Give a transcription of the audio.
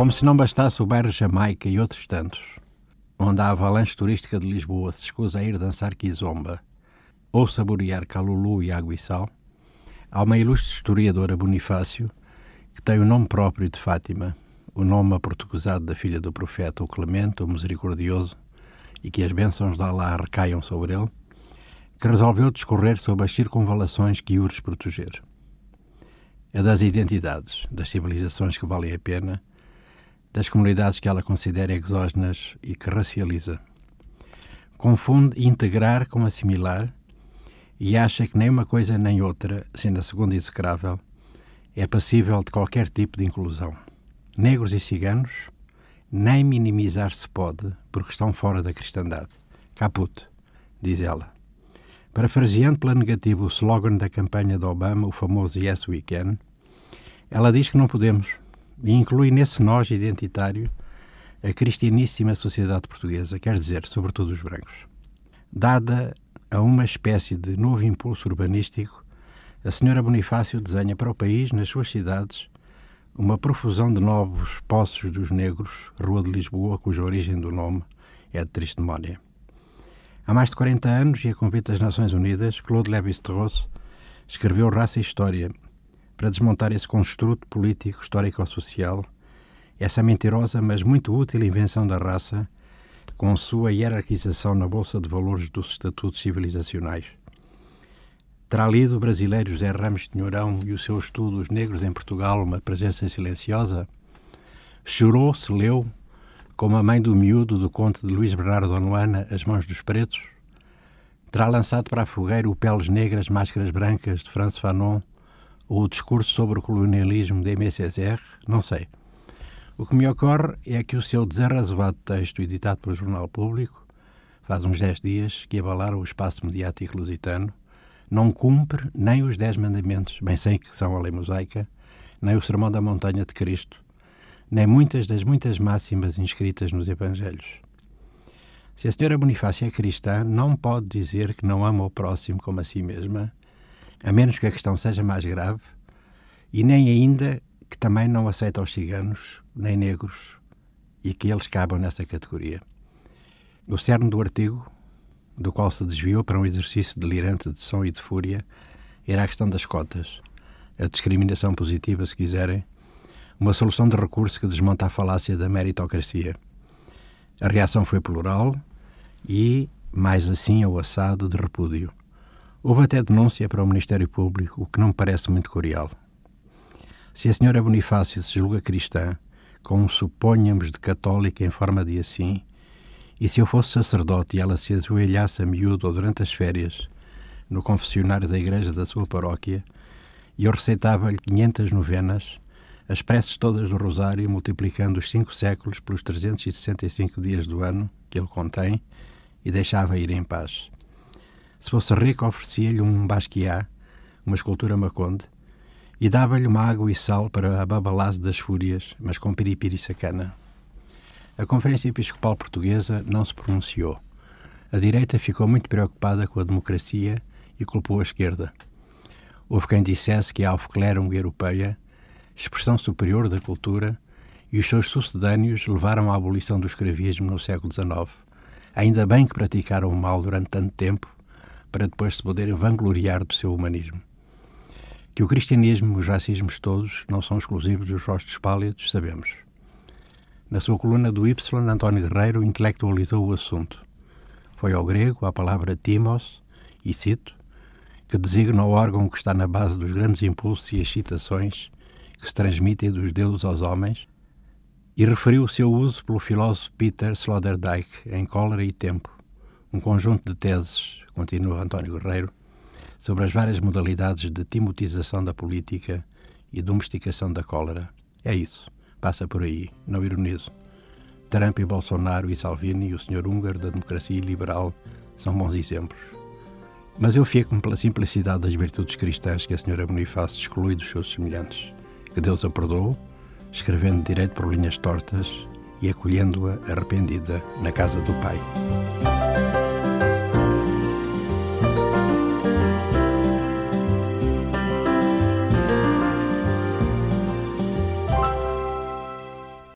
Como se não bastasse o bairro Jamaica e outros tantos, onde a avalanche turística de Lisboa se escusa a ir dançar quizomba ou saborear calulu e água e sal, há uma ilustre historiadora Bonifácio que tem o nome próprio de Fátima, o nome aportuguesado da filha do profeta, o Clemente, o Misericordioso, e que as bênçãos de Allah recaiam sobre ele, que resolveu discorrer sobre as circunvalações que urge proteger. É das identidades, das civilizações que valem a pena, das comunidades que ela considera exógenas e que racializa. Confunde integrar com assimilar e acha que nem uma coisa nem outra, sendo a segunda execrável, é passível de qualquer tipo de inclusão. Negros e ciganos, nem minimizar se pode porque estão fora da cristandade. Caput, diz ela. Parafraseando pela negativa o slogan da campanha de Obama, o famoso Yes We Can, ela diz que não podemos e inclui nesse nós identitário a cristianíssima sociedade portuguesa, quer dizer, sobretudo os brancos. Dada a uma espécie de novo impulso urbanístico, a senhora Bonifácio desenha para o país, nas suas cidades, uma profusão de novos poços dos negros, Rua de Lisboa, cuja origem do nome é de triste memória. Há mais de 40 anos, e a convite das Nações Unidas, Claude Lévi-Strauss escreveu Raça e História para desmontar esse construto político, histórico-social, essa mentirosa, mas muito útil invenção da raça, com sua hierarquização na Bolsa de Valores dos Estatutos Civilizacionais. Terá lido o brasileiro José Ramos de Nhorão e o seu estudo Os Negros em Portugal, uma presença silenciosa? Chorou, se leu, como a mãe do miúdo do conto de Luís Bernardo Onuana, As Mãos dos Pretos? Terá lançado para a fogueira o Peles Negras, Máscaras Brancas, de Franz Fanon, ou o discurso sobre o colonialismo de Césaire? Não sei. O que me ocorre é que o seu desarrazoado texto, editado pelo Jornal Público, faz uns dez dias, que abalaram o espaço mediático lusitano, não cumpre nem os Dez Mandamentos, bem sei que são a lei mosaica, nem o Sermão da Montanha de Cristo, nem muitas das muitas máximas inscritas nos Evangelhos. Se a senhora Bonifácia é cristã, não pode dizer que não ama o próximo como a si mesma, a menos que a questão seja mais grave, e nem ainda que também não aceita os ciganos, nem negros, e que eles cabam nessa categoria. O cerne do artigo, do qual se desviou para um exercício delirante de som e de fúria, era a questão das cotas, a discriminação positiva, se quiserem, uma solução de recurso que desmonta a falácia da meritocracia. A reação foi plural e, mais assim ao assado, de repúdio. Houve até denúncia para o Ministério Público, o que não me parece muito curial. Se a senhora Bonifácio se julga cristã, como suponhamos de católica em forma de assim, e se eu fosse sacerdote e ela se ajoelhasse a miúdo ou durante as férias, no confessionário da igreja da sua paróquia, e eu receitava-lhe 500 novenas, as preces todas do Rosário, multiplicando os cinco séculos pelos 365 dias do ano que ele contém, e deixava ir em paz. Se fosse rico, oferecia-lhe um basquiat, uma escultura maconde, e dava-lhe uma água e sal para a babalase das fúrias, mas com piripiri sacana. A Conferência Episcopal Portuguesa não se pronunciou. A direita ficou muito preocupada com a democracia e culpou a esquerda. Houve quem dissesse que a Aufklärung europeia expressão superior da cultura, e os seus sucedâneos levaram à abolição do escravismo no século XIX. Ainda bem que praticaram o mal durante tanto tempo, para depois se poderem vangloriar do seu humanismo. Que o cristianismo e os racismos todos não são exclusivos dos rostos pálidos, sabemos. Na sua coluna do Y, António Guerreiro intelectualizou o assunto. Foi ao grego a palavra timos, e cito, que designa o órgão que está na base dos grandes impulsos e excitações que se transmitem dos deuses aos homens, e referiu o seu uso pelo filósofo Peter Sloterdijk em Cólera e Tempo, um conjunto de teses, continua António Guerreiro, sobre as várias modalidades de timotização da política e domesticação da cólera. É isso, passa por aí, não ironizo. Trump e Bolsonaro e Salvini e o senhor húngaro da democracia liberal são bons exemplos. Mas eu fico-me pela simplicidade das virtudes cristãs que a senhora Bonifácio exclui dos seus semelhantes que Deus a perdoou, escrevendo direito por linhas tortas e acolhendo-a arrependida na casa do Pai.